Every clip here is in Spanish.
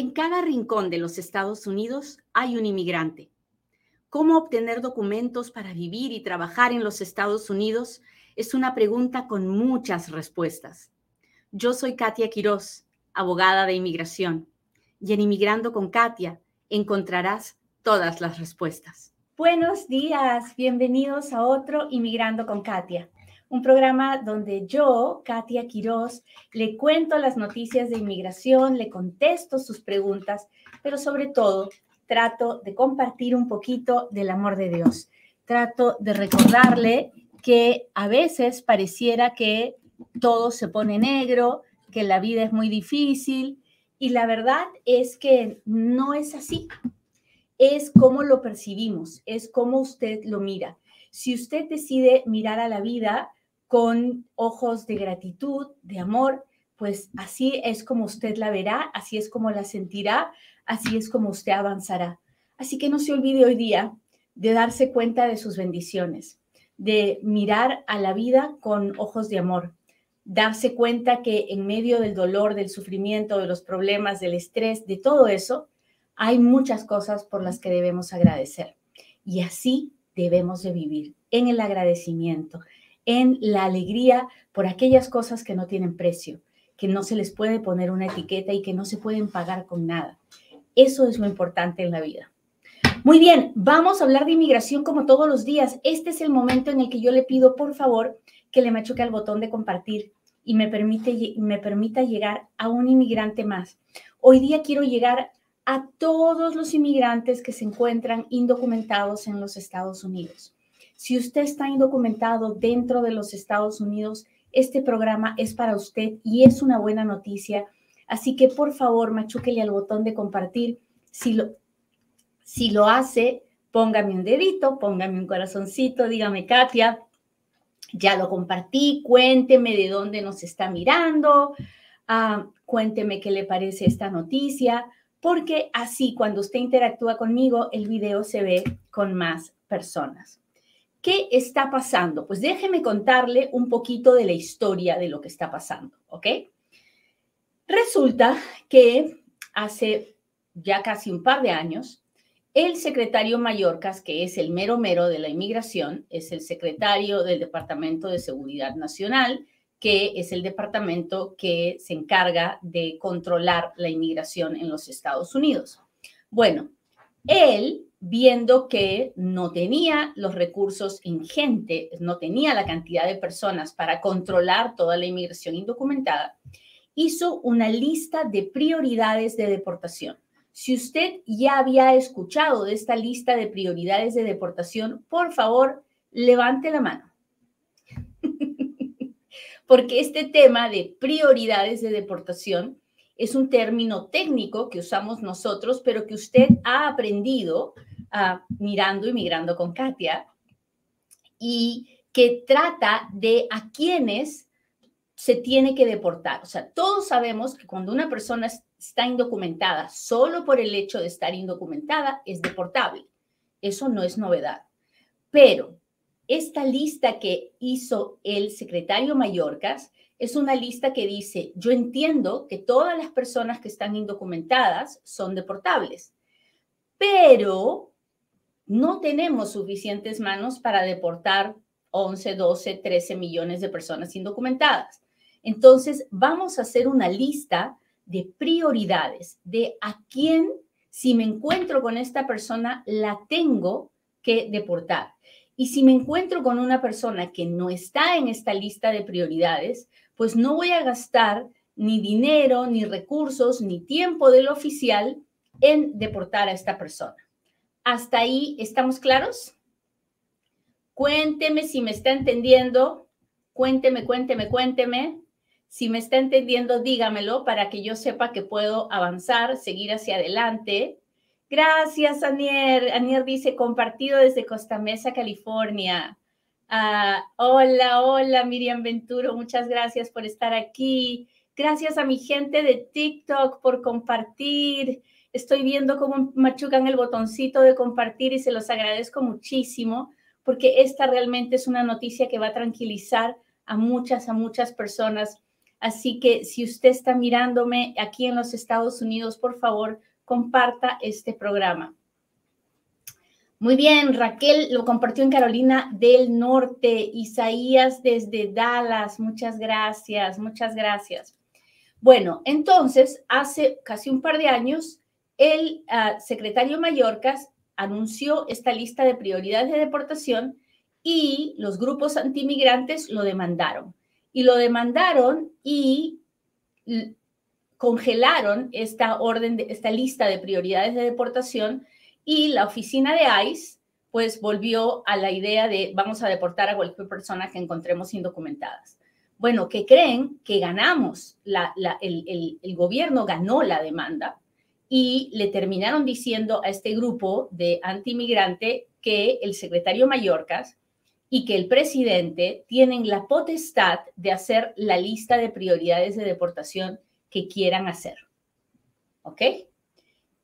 En cada rincón de los Estados Unidos hay un inmigrante. ¿Cómo obtener documentos para vivir y trabajar en los Estados Unidos? Es una pregunta con muchas respuestas. Yo soy Katia Quiroz, abogada de inmigración, y en Inmigrando con Katia encontrarás todas las respuestas. Buenos días, bienvenidos a otro Inmigrando con Katia un programa donde yo, Katia Quiroz, le cuento las noticias de inmigración, le contesto sus preguntas, pero sobre todo trato de compartir un poquito del amor de Dios. Trato de recordarle que a veces pareciera que todo se pone negro, que la vida es muy difícil y la verdad es que no es así. Es como lo percibimos, es como usted lo mira. Si usted decide mirar a la vida con ojos de gratitud, de amor, pues así es como usted la verá, así es como la sentirá, así es como usted avanzará. Así que no se olvide hoy día de darse cuenta de sus bendiciones, de mirar a la vida con ojos de amor, darse cuenta que en medio del dolor, del sufrimiento, de los problemas, del estrés, de todo eso, hay muchas cosas por las que debemos agradecer. Y así debemos de vivir, en el agradecimiento, en la alegría por aquellas cosas que no tienen precio, que no se les puede poner una etiqueta y que no se pueden pagar con nada. Eso es lo importante en la vida. Muy bien, vamos a hablar de inmigración como todos los días. Este es el momento en el que yo le pido, por favor, que le machuque al botón de compartir y me, permite, me permita llegar a un inmigrante más. Hoy día quiero llegar a todos los inmigrantes que se encuentran indocumentados en los Estados Unidos. Si usted está indocumentado dentro de los Estados Unidos, este programa es para usted y es una buena noticia. Así que por favor, machúquele al botón de compartir. Si lo, si lo hace, póngame un dedito, póngame un corazoncito, dígame, Katia, ya lo compartí, cuénteme de dónde nos está mirando, ah, cuénteme qué le parece esta noticia, porque así cuando usted interactúa conmigo, el video se ve con más personas. ¿Qué está pasando? Pues déjeme contarle un poquito de la historia de lo que está pasando, ¿ok? Resulta que hace ya casi un par de años, el secretario Mallorcas, que es el mero mero de la inmigración, es el secretario del Departamento de Seguridad Nacional, que es el departamento que se encarga de controlar la inmigración en los Estados Unidos. Bueno, él viendo que no tenía los recursos ingentes, no tenía la cantidad de personas para controlar toda la inmigración indocumentada, hizo una lista de prioridades de deportación. Si usted ya había escuchado de esta lista de prioridades de deportación, por favor, levante la mano. Porque este tema de prioridades de deportación es un término técnico que usamos nosotros, pero que usted ha aprendido mirando y migrando con Katia, y que trata de a quienes se tiene que deportar. O sea, todos sabemos que cuando una persona está indocumentada solo por el hecho de estar indocumentada es deportable. Eso no es novedad. Pero esta lista que hizo el secretario Mallorcas es una lista que dice, yo entiendo que todas las personas que están indocumentadas son deportables, pero no tenemos suficientes manos para deportar 11, 12, 13 millones de personas indocumentadas. Entonces, vamos a hacer una lista de prioridades, de a quién, si me encuentro con esta persona, la tengo que deportar. Y si me encuentro con una persona que no está en esta lista de prioridades, pues no voy a gastar ni dinero, ni recursos, ni tiempo del oficial en deportar a esta persona. ¿Hasta ahí estamos claros? Cuénteme si me está entendiendo. Cuénteme, cuénteme, cuénteme. Si me está entendiendo, dígamelo para que yo sepa que puedo avanzar, seguir hacia adelante. Gracias, Anier. Anier dice, compartido desde Costa Mesa, California. Ah, hola, hola, Miriam Venturo. Muchas gracias por estar aquí. Gracias a mi gente de TikTok por compartir. Estoy viendo cómo machucan el botoncito de compartir y se los agradezco muchísimo porque esta realmente es una noticia que va a tranquilizar a muchas, a muchas personas Así que si usted está mirándome aquí en los Estados Unidos, por favor, comparta este programa. Muy bien, Raquel lo compartió en Carolina del Norte, Isaías desde Dallas, muchas gracias, muchas gracias. Bueno, entonces, hace casi un par de años, el ah, secretario Mallorcas anunció esta lista de prioridades de deportación y los grupos antimigrantes lo demandaron. Y lo demandaron y congelaron esta orden, de, esta lista de prioridades de deportación y la oficina de ICE pues volvió a la idea de vamos a deportar a cualquier persona que encontremos indocumentadas. Bueno, que creen que ganamos, el, el gobierno ganó la demanda y le terminaron diciendo a este grupo de antimigrante que el secretario Mallorcas y que el presidente tienen la potestad de hacer la lista de prioridades de deportación que quieran hacer. ¿Ok?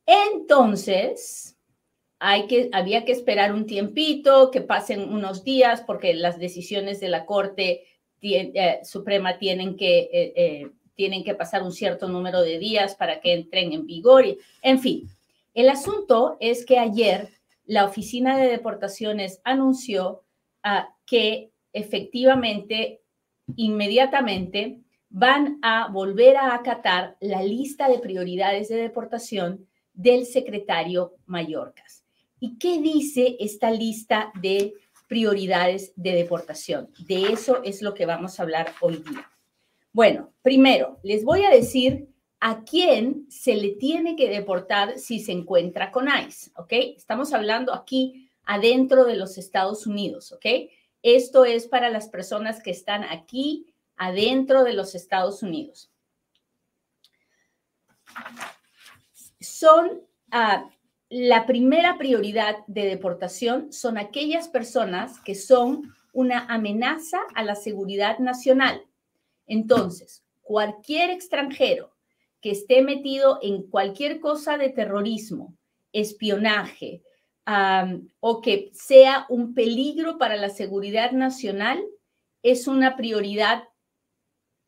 Entonces, hay que, había que esperar un tiempito, que pasen unos días, porque las decisiones de la Corte eh, Suprema tienen que, eh, eh, tienen que pasar un cierto número de días para que entren en vigor. en fin, el asunto es que ayer la Oficina de Deportaciones anunció ah, que efectivamente, inmediatamente, van a volver a acatar la lista de prioridades de deportación del secretario Mallorcas. ¿Y qué dice esta lista de prioridades de deportación? De eso es lo que vamos a hablar hoy día. Bueno, primero, les voy a decir a quién se le tiene que deportar si se encuentra con ICE. Estamos hablando aquí adentro de los Estados Unidos, ¿ok? Esto es para las personas que están aquí adentro de los Estados Unidos. Son uh, la primera prioridad de deportación son aquellas personas que son una amenaza a la seguridad nacional. Entonces, cualquier extranjero que esté metido en cualquier cosa de terrorismo, espionaje o que sea un peligro para la seguridad nacional, es una prioridad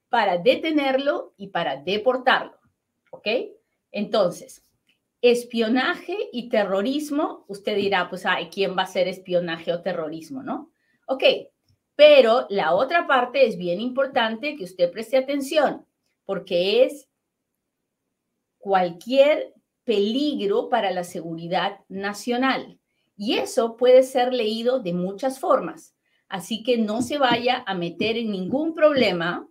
para detenerlo y para deportarlo. ¿Ok? Entonces, espionaje y terrorismo, usted dirá, pues, ay, ¿quién va a hacer espionaje o terrorismo, no? Ok, pero la otra parte es bien importante que usted preste atención, porque es cualquier peligro para la seguridad nacional. Y eso puede ser leído de muchas formas. Así que no se vaya a meter en ningún problema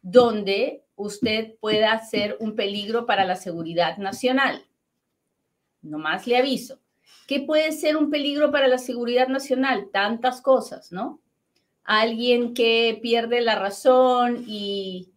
donde usted pueda ser un peligro para la seguridad nacional. Nomás le aviso. ¿Qué puede ser un peligro para la seguridad nacional? Tantas cosas, ¿no? Alguien que pierde la razón y,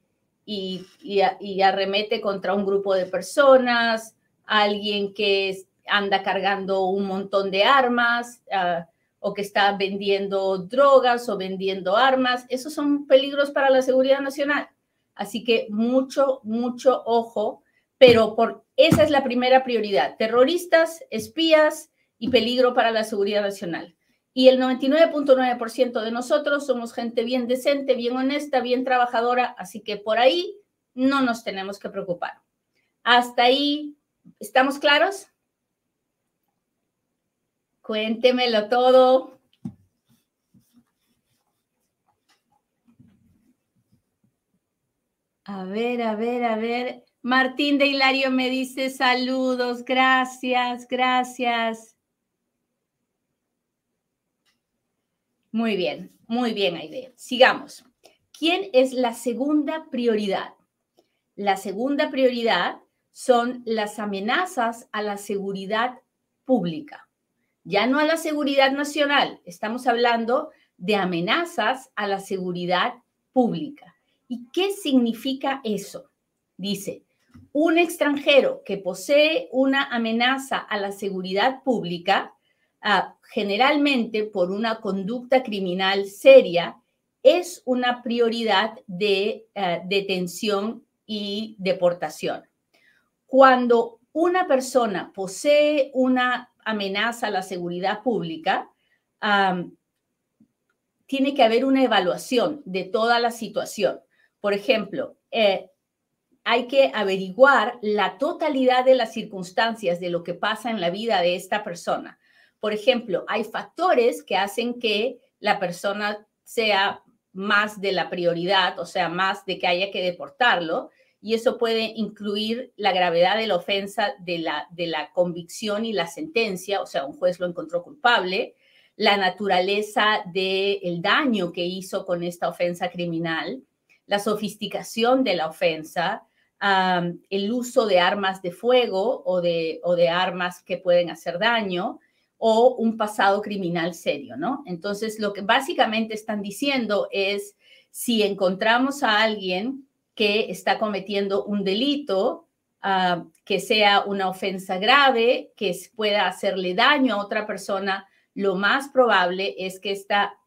y, arremete contra un grupo de personas, alguien que anda cargando un montón de armas ah, o que está vendiendo drogas o vendiendo armas. Esos son peligros para la seguridad nacional. Así que mucho, mucho ojo pero por, esa es la primera prioridad, terroristas, espías y peligro para la seguridad nacional. Y el 99.9% de nosotros somos gente bien decente, bien honesta, bien trabajadora, así que por ahí no nos tenemos que preocupar. Hasta ahí, ¿estamos claros? Cuéntemelo todo. A ver, a ver, a ver. Martín de Hilario me dice saludos, gracias, gracias. Muy bien, muy bien, Aide. Sigamos. ¿Quién es la segunda prioridad? La segunda prioridad son las amenazas a la seguridad pública, ya no a la seguridad nacional, estamos hablando de amenazas a la seguridad pública. ¿Y qué significa eso? Dice, un extranjero que posee una amenaza a la seguridad pública, generalmente por una conducta criminal seria, es una prioridad de ah, detención y deportación. Cuando una persona posee una amenaza a la seguridad pública, tiene que haber una evaluación de toda la situación Por ejemplo, eh, hay que averiguar la totalidad de las circunstancias de lo que pasa en la vida de esta persona. Por ejemplo, hay factores que hacen que la persona sea más de la prioridad, o sea, más de que haya que deportarlo, y eso puede incluir la gravedad de la ofensa, de la, de la convicción y la sentencia, o sea, un juez lo encontró culpable, la naturaleza del daño que hizo con esta ofensa criminal, la sofisticación de la ofensa, el uso de armas de fuego o de, o de armas que pueden hacer daño o un pasado criminal serio, ¿no? Entonces, lo que básicamente están diciendo es, si encontramos a alguien que está cometiendo un delito, que sea una ofensa grave, que pueda hacerle daño a otra persona, lo más probable es que esta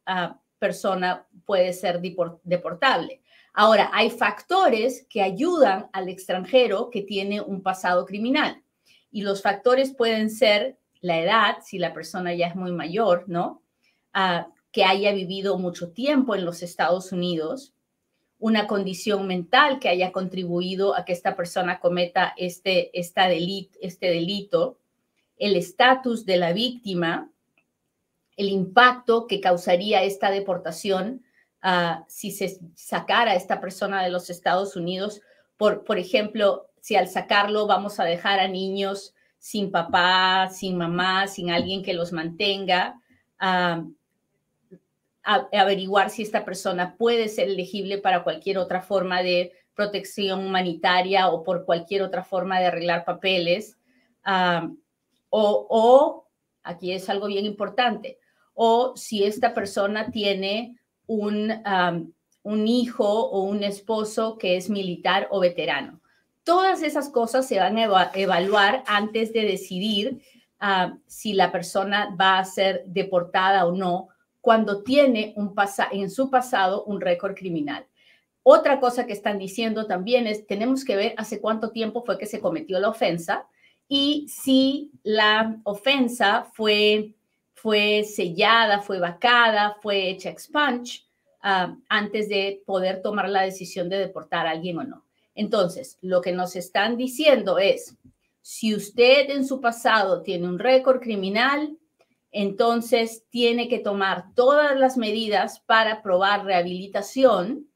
persona puede ser deportable. Ahora, hay factores que ayudan al extranjero que tiene un pasado criminal y los factores pueden ser la edad, si la persona ya es muy mayor, ¿no? Ah, que haya vivido mucho tiempo en los Estados Unidos, una condición mental que haya contribuido a que esta persona cometa este, esta delito, este delito, el estatus de la víctima, el impacto que causaría esta deportación si se sacara a esta persona de los Estados Unidos, por, por ejemplo, si al sacarlo vamos a dejar a niños sin papá, sin mamá, sin alguien que los mantenga, averiguar si esta persona puede ser elegible para cualquier otra forma de protección humanitaria o por cualquier otra forma de arreglar papeles. o, o, aquí es algo bien importante, o si esta persona tiene un, un hijo o un esposo que es militar o veterano. Todas esas cosas se van a evaluar antes de decidir si la persona va a ser deportada o no cuando tiene un en su pasado un récord criminal. Otra cosa que están diciendo también es, tenemos que ver hace cuánto tiempo fue que se cometió la ofensa y si la ofensa fue fue sellada, fue vacada, fue hecha expunge ah, antes de poder tomar la decisión de deportar a alguien o no. Entonces, lo que nos están diciendo es, si usted en su pasado tiene un récord criminal, entonces tiene que tomar todas las medidas para probar rehabilitación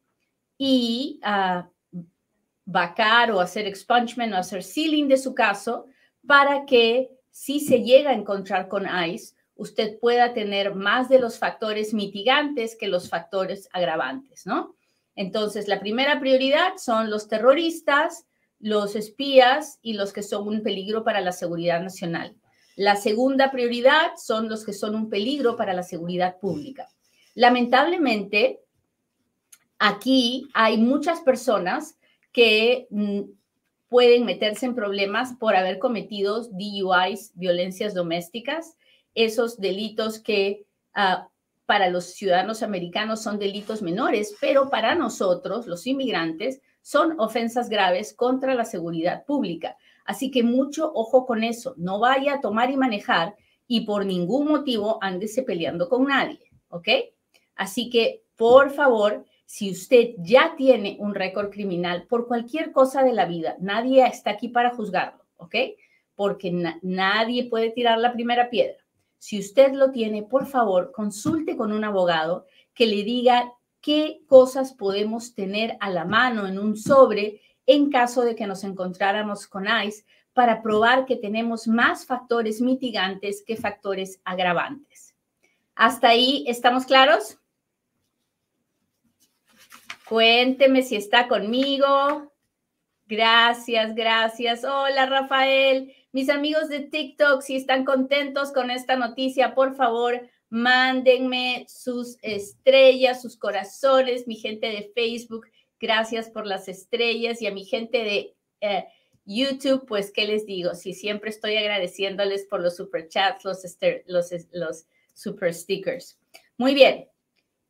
y uh, vacar o hacer expungement o hacer sealing de su caso para que si se llega a encontrar con ICE, usted pueda tener más de los factores mitigantes que los factores agravantes, ¿no? Entonces, la primera prioridad son los terroristas, los espías y los que son un peligro para la seguridad nacional. La segunda prioridad son los que son un peligro para la seguridad pública. Lamentablemente, aquí hay muchas personas que mm, pueden meterse en problemas por haber cometido DUIs, violencias domésticas, esos delitos que ah, para los ciudadanos americanos son delitos menores, pero para nosotros, los inmigrantes, son ofensas graves contra la seguridad pública. Así que mucho ojo con eso. No vaya a tomar y manejar y por ningún motivo ándese peleando con nadie, ¿ok? Así que, por favor, si usted ya tiene un récord criminal por cualquier cosa de la vida, nadie está aquí para juzgarlo, ¿ok? Porque nadie puede tirar la primera piedra. Si usted lo tiene, por favor, consulte con un abogado que le diga qué cosas podemos tener a la mano en un sobre en caso de que nos encontráramos con ICE para probar que tenemos más factores mitigantes que factores agravantes. ¿Hasta ahí estamos claros? Cuénteme si está conmigo. Gracias, gracias. Hola, Rafael. Mis amigos de TikTok, si están contentos con esta noticia, por favor, mándenme sus estrellas, sus corazones, mi gente de Facebook, gracias por las estrellas y a mi gente de eh, YouTube, pues, ¿qué les digo? Si siempre estoy agradeciéndoles por los super chats, los, los, los super stickers. Muy bien.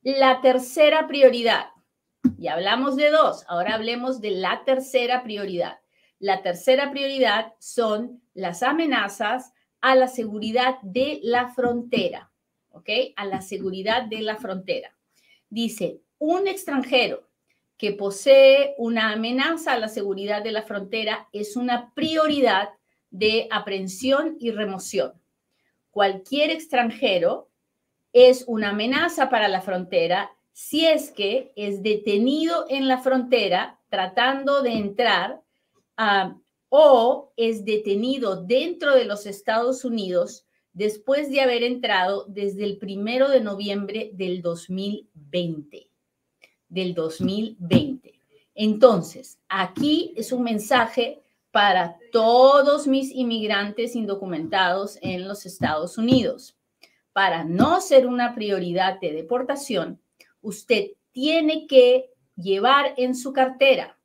La tercera prioridad. Ya hablamos de dos, ahora hablemos de la tercera prioridad. La tercera prioridad son las amenazas a la seguridad de la frontera, ¿ok? A la seguridad de la frontera. Dice, un extranjero que posee una amenaza a la seguridad de la frontera es una prioridad de aprehensión y remoción. Cualquier extranjero es una amenaza para la frontera si es que es detenido en la frontera tratando de entrar ah, o es detenido dentro de los Estados Unidos después de haber entrado desde el primero de noviembre del 2020. Del 2020. Entonces, aquí es un mensaje para todos mis inmigrantes indocumentados en los Estados Unidos. Para no ser una prioridad de deportación, usted tiene que llevar en su cartera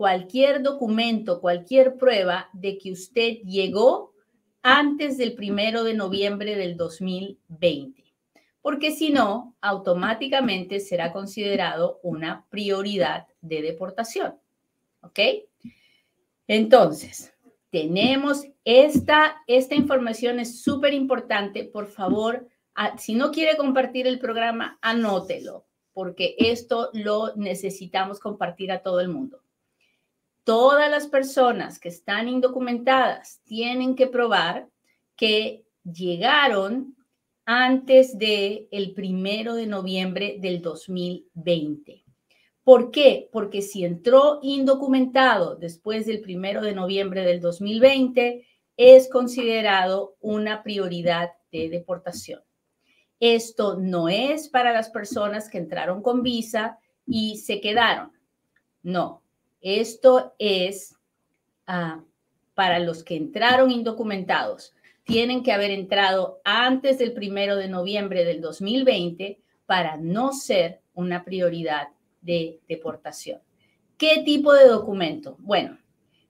cualquier documento, cualquier prueba de que usted llegó antes del primero de noviembre del 2020, porque si no, automáticamente será considerado una prioridad de deportación. ¿Ok? Entonces, tenemos esta, esta información es súper importante. Por favor, si no quiere compartir el programa, anótelo, porque esto lo necesitamos compartir a todo el mundo. Todas las personas que están indocumentadas tienen que probar que llegaron antes del el primero de noviembre del 2020. ¿Por qué? Porque si entró indocumentado después del primero de noviembre del 2020, es considerado una prioridad de deportación. Esto no es para las personas que entraron con visa y se quedaron. No, esto es ah, para los que entraron indocumentados. Tienen que haber entrado antes del primero de noviembre del 2020 para no ser una prioridad de deportación. ¿Qué tipo de documento? Bueno,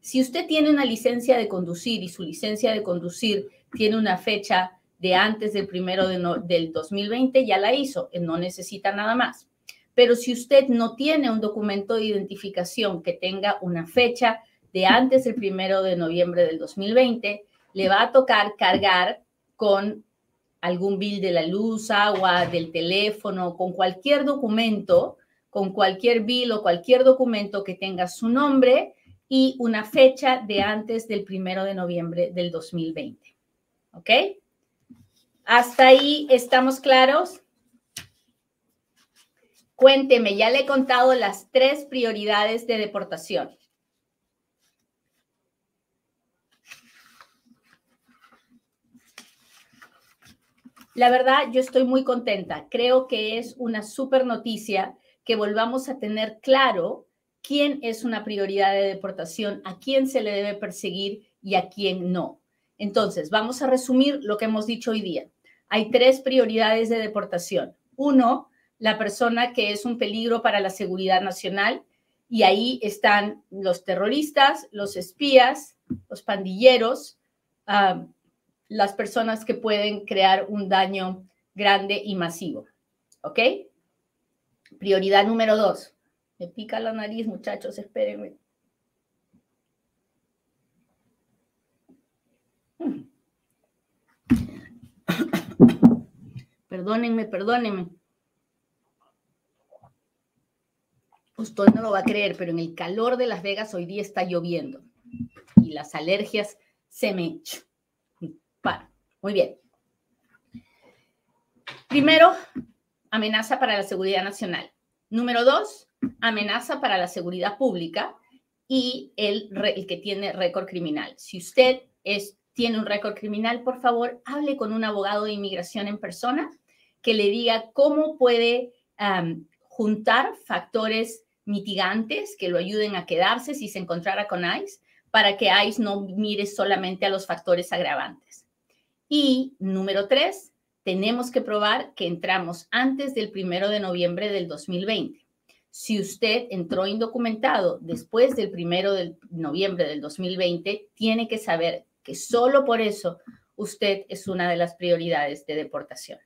si usted tiene una licencia de conducir y su licencia de conducir tiene una fecha de antes del primero de del 2020, ya la hizo, no necesita nada más. Pero si usted no tiene un documento de identificación que tenga una fecha de antes del primero de noviembre del 2020, le va a tocar cargar con algún bill de la luz, agua, del teléfono, con cualquier documento con cualquier bill o cualquier documento que tenga su nombre y una fecha de antes del primero de noviembre del 2020. ¿Ok? ¿Hasta ahí estamos claros? Cuénteme, ya le he contado las tres prioridades de deportación. La verdad, yo estoy muy contenta. Creo que es una súper noticia que volvamos a tener claro quién es una prioridad de deportación, a quién se le debe perseguir y a quién no. Entonces, vamos a resumir lo que hemos dicho hoy día. Hay tres prioridades de deportación. Uno, la persona que es un peligro para la seguridad nacional y ahí están los terroristas, los espías, los pandilleros, ah, las personas que pueden crear un daño grande y masivo. ¿Ok? Prioridad número dos. Me pica la nariz, muchachos, espérenme. Perdónenme, perdónenme. Usted no lo va a creer, pero en el calor de Las Vegas hoy día está lloviendo y las alergias se me para. Muy bien. Primero, amenaza para la seguridad nacional. Número dos, amenaza para la seguridad pública y el, el que tiene récord criminal. Si usted es, tiene un récord criminal, por favor, hable con un abogado de inmigración en persona que le diga cómo puede juntar factores mitigantes que lo ayuden a quedarse si se encontrara con ICE, para que ICE no mire solamente a los factores agravantes. Y número tres, tenemos que probar que entramos antes del primero de noviembre del 2020. Si usted entró indocumentado después del primero de noviembre del 2020, tiene que saber que solo por eso usted es una de las prioridades de deportación.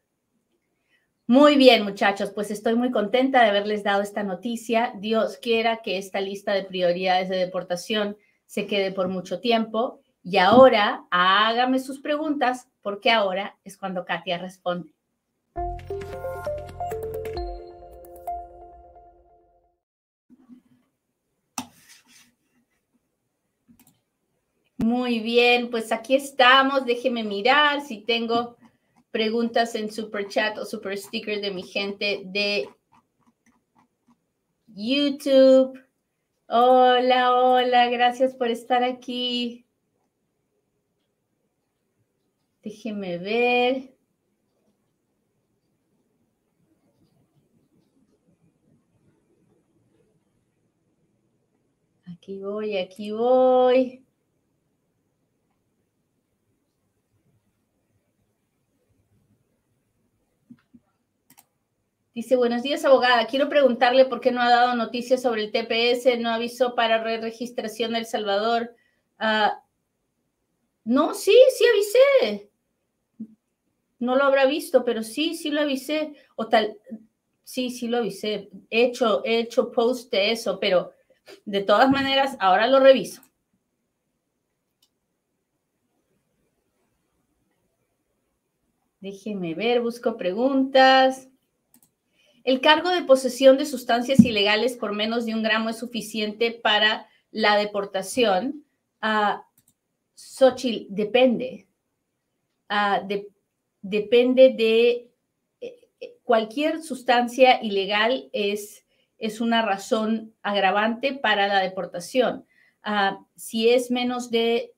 Muy bien, muchachos, pues estoy muy contenta de haberles dado esta noticia. Dios quiera que esta lista de prioridades de deportación se quede por mucho tiempo. Y ahora hágame sus preguntas, porque ahora es cuando Katia responde. Muy bien, pues aquí estamos. Déjeme mirar si tengo preguntas en super chat o super sticker de mi gente de YouTube. Hola, hola, gracias por estar aquí. Déjeme ver. Aquí voy, aquí voy. Dice, buenos días, abogada. Quiero preguntarle por qué no ha dado noticias sobre el TPS, no avisó para re-registración de El Salvador. Ah, no, sí, sí avisé. No lo habrá visto, pero sí, sí lo avisé. O tal, sí, sí lo avisé. He hecho, he hecho post de eso, pero de todas maneras, ahora lo reviso. Déjeme ver, busco preguntas. El cargo de posesión de sustancias ilegales por menos de un gramo es suficiente para la deportación. Xochitl, depende. Ah, depende de eh, eh, cualquier sustancia ilegal es, es una razón agravante para la deportación. Ah, si es menos de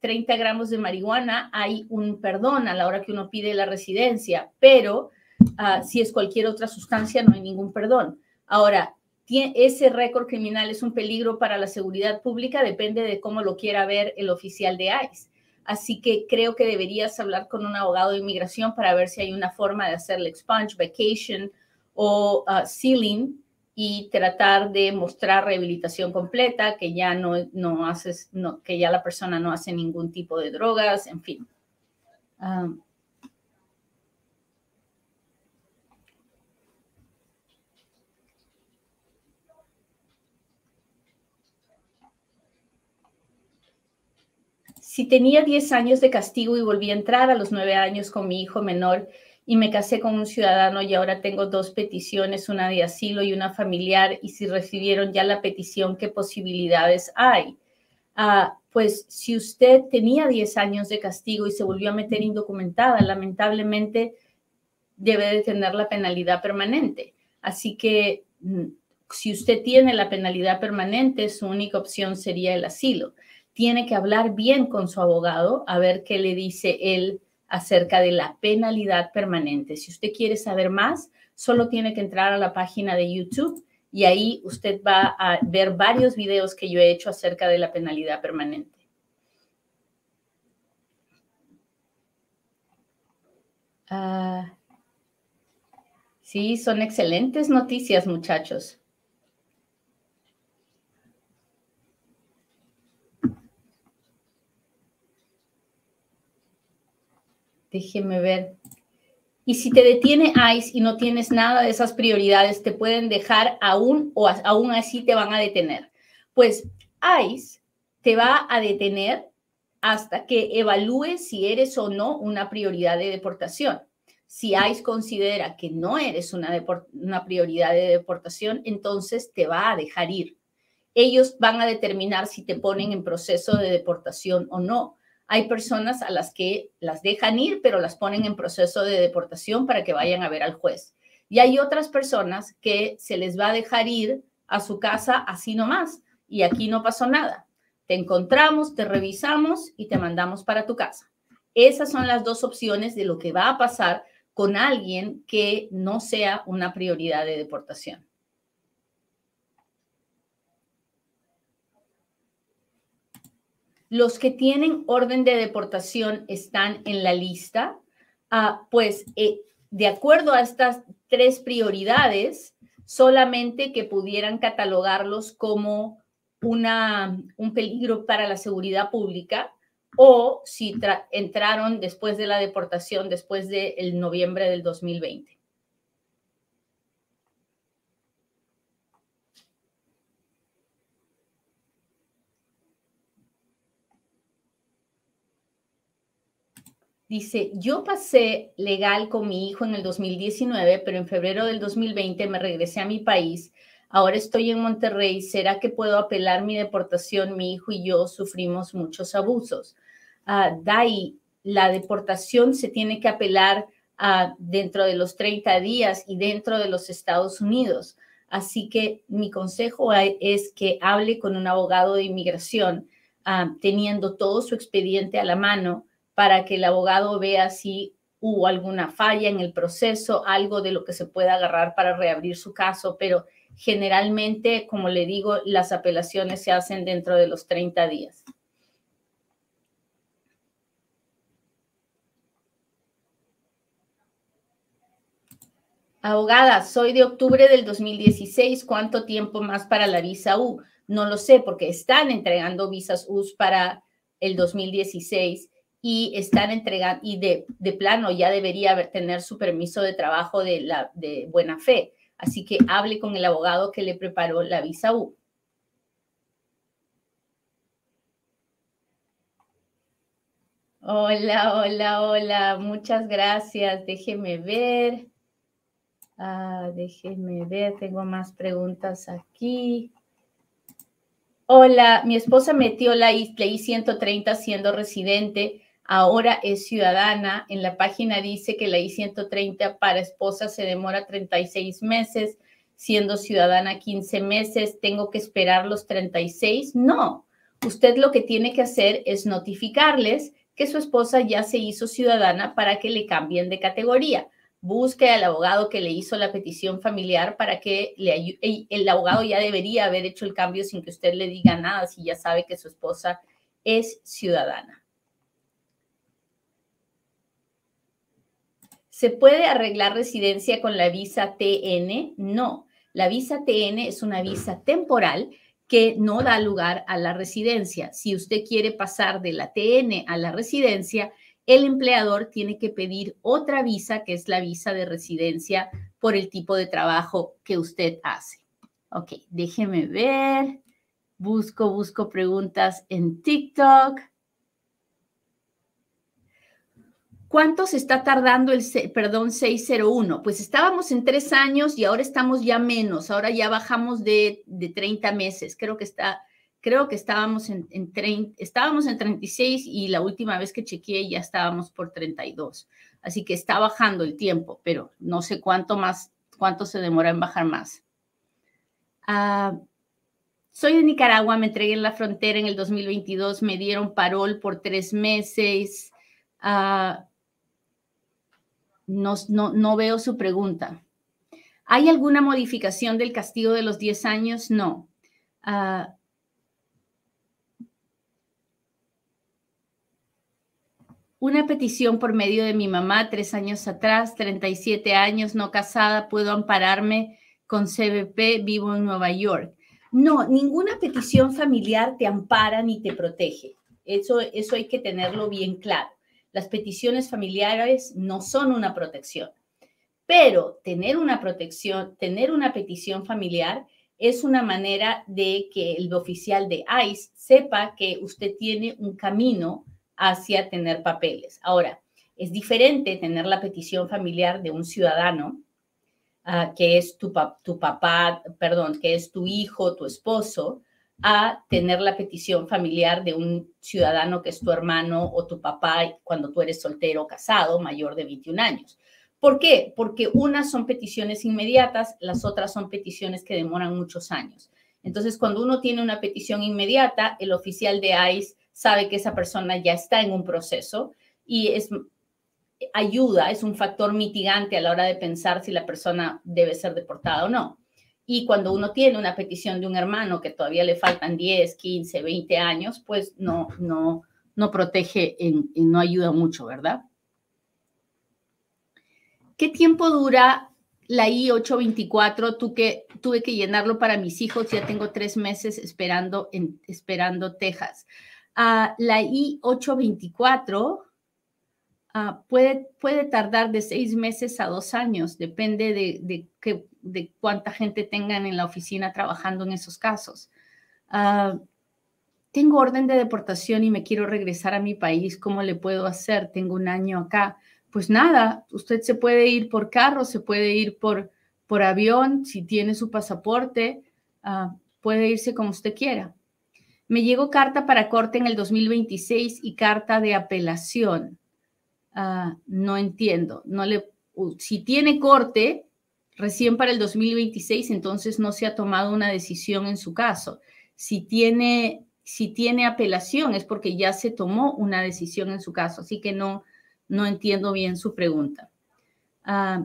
30 eh, gramos de marihuana, hay un perdón a la hora que uno pide la residencia, pero Ah, si es cualquier otra sustancia, no hay ningún perdón. Ahora, ese récord criminal es un peligro para la seguridad pública, depende de cómo lo quiera ver el oficial de ICE. Así que creo que deberías hablar con un abogado de inmigración para ver si hay una forma de hacerle expunge, vacation o uh, sealing y tratar de mostrar rehabilitación completa, que ya no, no haces, no, que ya la persona no hace ningún tipo de drogas, en fin. Ah, Si tenía 10 años de castigo y volví a entrar a los 9 años con mi hijo menor y me casé con un ciudadano y ahora tengo dos peticiones, una de asilo y una familiar, y si recibieron ya la petición, ¿qué posibilidades hay? Ah, pues si usted tenía 10 años de castigo y se volvió a meter indocumentada, lamentablemente debe de tener la penalidad permanente. Así que mm, si usted tiene la penalidad permanente, su única opción sería el asilo tiene que hablar bien con su abogado a ver qué le dice él acerca de la penalidad permanente. Si usted quiere saber más, solo tiene que entrar a la página de YouTube y ahí usted va a ver varios videos que yo he hecho acerca de la penalidad permanente. Ah, sí, son excelentes noticias, muchachos. Déjeme ver. Y si te detiene ICE y no tienes nada de esas prioridades, te pueden dejar aún o aún así te van a detener. Pues ICE te va a detener hasta que evalúe si eres o no una prioridad de deportación. Si ICE considera que no eres una, una prioridad de deportación, entonces te va a dejar ir. Ellos van a determinar si te ponen en proceso de deportación o no hay personas a las que las dejan ir, pero las ponen en proceso de deportación para que vayan a ver al juez. Y hay otras personas que se les va a dejar ir a su casa así nomás y aquí no pasó nada. Te encontramos, te revisamos y te mandamos para tu casa. Esas son las dos opciones de lo que va a pasar con alguien que no sea una prioridad de deportación. Los que tienen orden de deportación están en la lista. Ah, pues eh, de acuerdo a estas tres prioridades, solamente que pudieran catalogarlos como una, un peligro para la seguridad pública o si entraron después de la deportación, después del noviembre del 2020. Dice, yo pasé legal con mi hijo en el 2019, pero en febrero del 2020 me regresé a mi país Ahora estoy en Monterrey. ¿Será que puedo apelar mi deportación? Mi hijo y yo sufrimos muchos abusos. Uh, Dai, la deportación se tiene que apelar uh, dentro de los 30 días y dentro de los Estados Unidos. Así que mi consejo es que hable con un abogado de inmigración, uh, teniendo todo su expediente a la mano, para que el abogado vea si hubo alguna falla en el proceso, algo de lo que se pueda agarrar para reabrir su caso, pero generalmente, como le digo, las apelaciones se hacen dentro de los 30 días. Abogada, soy de octubre del 2016. ¿Cuánto tiempo más para la visa U? No lo sé porque están entregando visas U para el 2016 y están entregando, y de, de plano ya debería haber, tener su permiso de trabajo de, la, de buena fe. Así que hable con el abogado que le preparó la visa U. Hola, hola, hola. Muchas gracias. Déjeme ver. Ah, déjeme ver, tengo más preguntas aquí. Hola, mi esposa metió la I-130 siendo residente, ahora es ciudadana. En la página dice que la I-130 para esposa se demora 36 meses, siendo ciudadana 15 meses. ¿Tengo que esperar los 36? No. Usted lo que tiene que hacer es notificarles que su esposa ya se hizo ciudadana para que le cambien de categoría busque al abogado que le hizo la petición familiar para que le el abogado ya debería haber hecho el cambio sin que usted le diga nada si ya sabe que su esposa es ciudadana. ¿Se puede arreglar residencia con la visa TN? No. La visa TN es una visa temporal que no da lugar a la residencia. Si usted quiere pasar de la TN a la residencia, el empleador tiene que pedir otra visa, que es la visa de residencia por el tipo de trabajo que usted hace. Ok, déjeme ver. Busco, busco preguntas en TikTok. ¿Cuánto se está tardando el, perdón, 601? Pues estábamos en tres años y ahora estamos ya menos. Ahora ya bajamos de, de 30 meses. Creo que está creo que estábamos en, en, estábamos en 36 y la última vez que chequeé ya estábamos por 32. Así que está bajando el tiempo, pero no sé cuánto más, cuánto se demora en bajar más. Ah, soy de Nicaragua, me entregué en la frontera en el 2022, me dieron parol por tres meses. Ah, no, no, no veo su pregunta. ¿Hay alguna modificación del castigo de los 10 años? No. Uh, una petición por medio de mi mamá tres años atrás, 37 años, no casada, puedo ampararme con CBP, vivo en Nueva York. No, ninguna petición familiar te ampara ni te protege. Eso, eso hay que tenerlo bien claro. Las peticiones familiares no son una protección, pero tener una protección, tener una petición familiar es una manera de que el oficial de ICE sepa que usted tiene un camino hacia tener papeles. Ahora, es diferente tener la petición familiar de un ciudadano, ah, que es tu, tu papá, perdón, que es tu hijo, tu esposo, a tener la petición familiar de un ciudadano que es tu hermano o tu papá cuando tú eres soltero o casado, mayor de 21 años. ¿Por qué? Porque unas son peticiones inmediatas, las otras son peticiones que demoran muchos años. Entonces, cuando uno tiene una petición inmediata, el oficial de ICE sabe que esa persona ya está en un proceso y es ayuda, es un factor mitigante a la hora de pensar si la persona debe ser deportada o no. Y cuando uno tiene una petición de un hermano que todavía le faltan 10, 15, 20 años, pues no, no, no protege y no ayuda mucho, ¿verdad? ¿Qué tiempo dura la I-824? Tú que tuve que llenarlo para mis hijos, ya tengo tres meses esperando, en, esperando Texas la I-824 ah, puede, puede tardar de seis meses a dos años, depende de, de, de cuánta gente tengan en la oficina trabajando en esos casos. Ah, tengo orden de deportación y me quiero regresar a mi país, ¿cómo le puedo hacer? Tengo un año acá. Pues nada, usted se puede ir por carro, se puede ir por, por avión, si tiene su pasaporte, ah, puede irse como usted quiera. Me llegó carta para corte en el 2026 y carta de apelación. Ah, no entiendo. No le, si tiene corte recién para el 2026, entonces no se ha tomado una decisión en su caso. Si tiene, si tiene apelación es porque ya se tomó una decisión en su caso. Así que no, no entiendo bien su pregunta. Ah,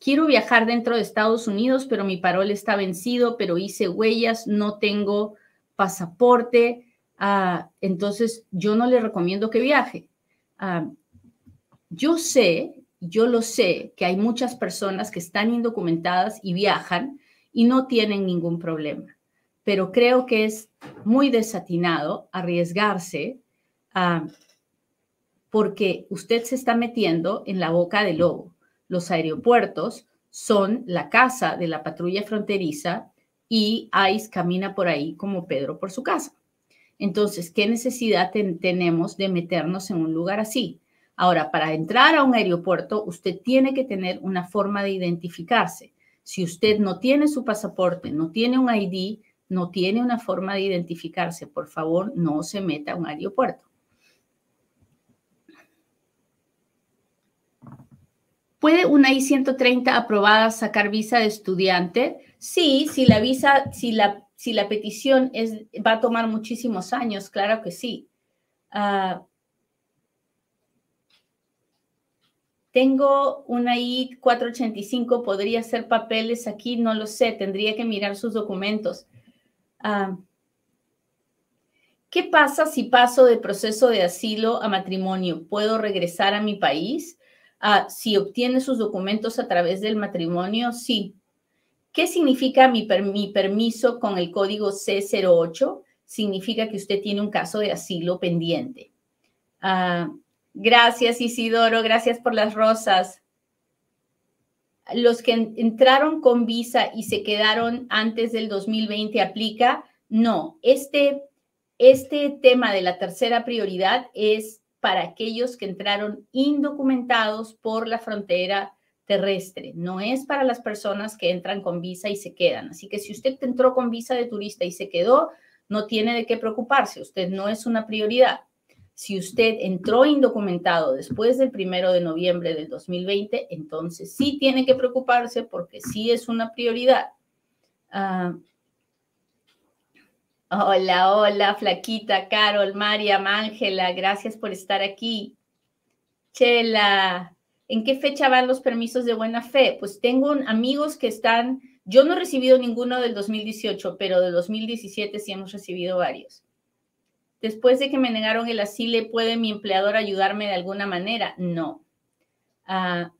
quiero viajar dentro de Estados Unidos, pero mi parol está vencido, pero hice huellas, no tengo pasaporte, ah, entonces yo no le recomiendo que viaje. Ah, yo sé, yo lo sé, que hay muchas personas que están indocumentadas y viajan y no tienen ningún problema, pero creo que es muy desatinado arriesgarse porque usted se está metiendo en la boca del lobo. Los aeropuertos son la casa de la patrulla fronteriza y ICE camina por ahí como Pedro por su casa. Entonces, ¿qué necesidad tenemos de meternos en un lugar así? Ahora, para entrar a un aeropuerto, usted tiene que tener una forma de identificarse. Si usted no tiene su pasaporte, no tiene un ID, no tiene una forma de identificarse, por favor, no se meta a un aeropuerto. ¿Puede una I-130 aprobada sacar visa de estudiante? Sí, si la visa, si la, si la petición es, va a tomar muchísimos años, claro que sí. Ah, tengo una I-485, podría hacer papeles aquí, no lo sé, tendría que mirar sus documentos. Ah, ¿Qué pasa si paso de proceso de asilo a matrimonio? ¿Puedo regresar a mi país? Ah, si obtiene sus documentos a través del matrimonio, sí. ¿Qué significa mi, permiso con el código C08? Significa que usted tiene un caso de asilo pendiente. Ah, gracias, Isidoro. Gracias por las rosas. Los que entraron con visa y se quedaron antes del 2020 aplica. No, este, este tema de la tercera prioridad es para aquellos que entraron indocumentados por la frontera terrestre, no es para las personas que entran con visa y se quedan. Así que si usted entró con visa de turista y se quedó, no tiene de qué preocuparse, usted no es una prioridad. Si usted entró indocumentado después del primero de noviembre del 2020, entonces sí tiene que preocuparse porque sí es una prioridad. Ah, Hola, hola, Flaquita, Carol, María, Ángela, gracias por estar aquí. Chela, ¿en qué fecha van los permisos de buena fe? Pues tengo amigos que están, yo no he recibido ninguno del 2018, pero del 2017 sí hemos recibido varios. Después de que me negaron el asilo, ¿puede mi empleador ayudarme de alguna manera? No. Ah,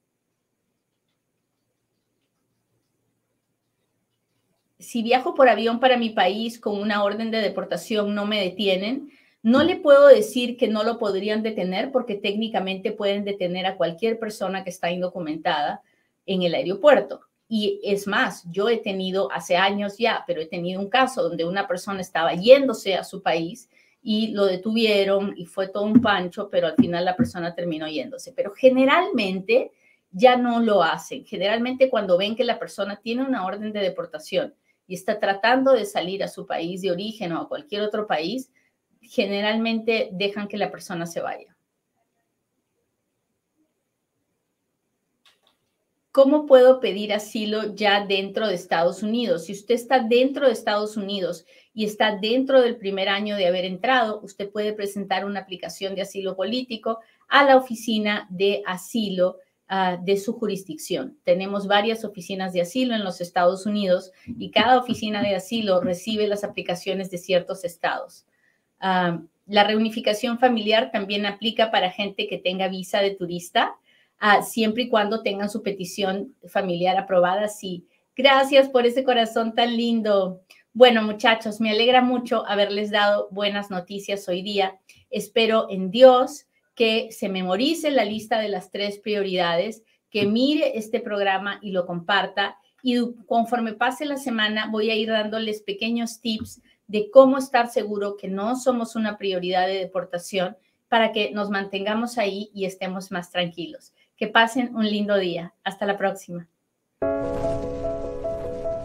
si viajo por avión para mi país con una orden de deportación, no me detienen, no le puedo decir que no lo podrían detener porque técnicamente pueden detener a cualquier persona que está indocumentada en el aeropuerto. Y es más, yo he tenido hace años ya, pero he tenido un caso donde una persona estaba yéndose a su país y lo detuvieron y fue todo un pancho, pero al final la persona terminó yéndose. Pero generalmente ya no lo hacen. Generalmente cuando ven que la persona tiene una orden de deportación y está tratando de salir a su país de origen o a cualquier otro país, generalmente dejan que la persona se vaya. ¿Cómo puedo pedir asilo ya dentro de Estados Unidos? Si usted está dentro de Estados Unidos y está dentro del primer año de haber entrado, usted puede presentar una aplicación de asilo político a la oficina de asilo Ah, de su jurisdicción. Tenemos varias oficinas de asilo en los Estados Unidos y cada oficina de asilo recibe las aplicaciones de ciertos estados. Ah, la reunificación familiar también aplica para gente que tenga visa de turista, siempre y cuando tengan su petición familiar aprobada. Sí, gracias por ese corazón tan lindo. Bueno, muchachos, me alegra mucho haberles dado buenas noticias hoy día. Espero en Dios que se memorice la lista de las tres prioridades, que mire este programa y lo comparta. Y conforme pase la semana, voy a ir dándoles pequeños tips de cómo estar seguro que no somos una prioridad de deportación para que nos mantengamos ahí y estemos más tranquilos. Que pasen un lindo día. Hasta la próxima.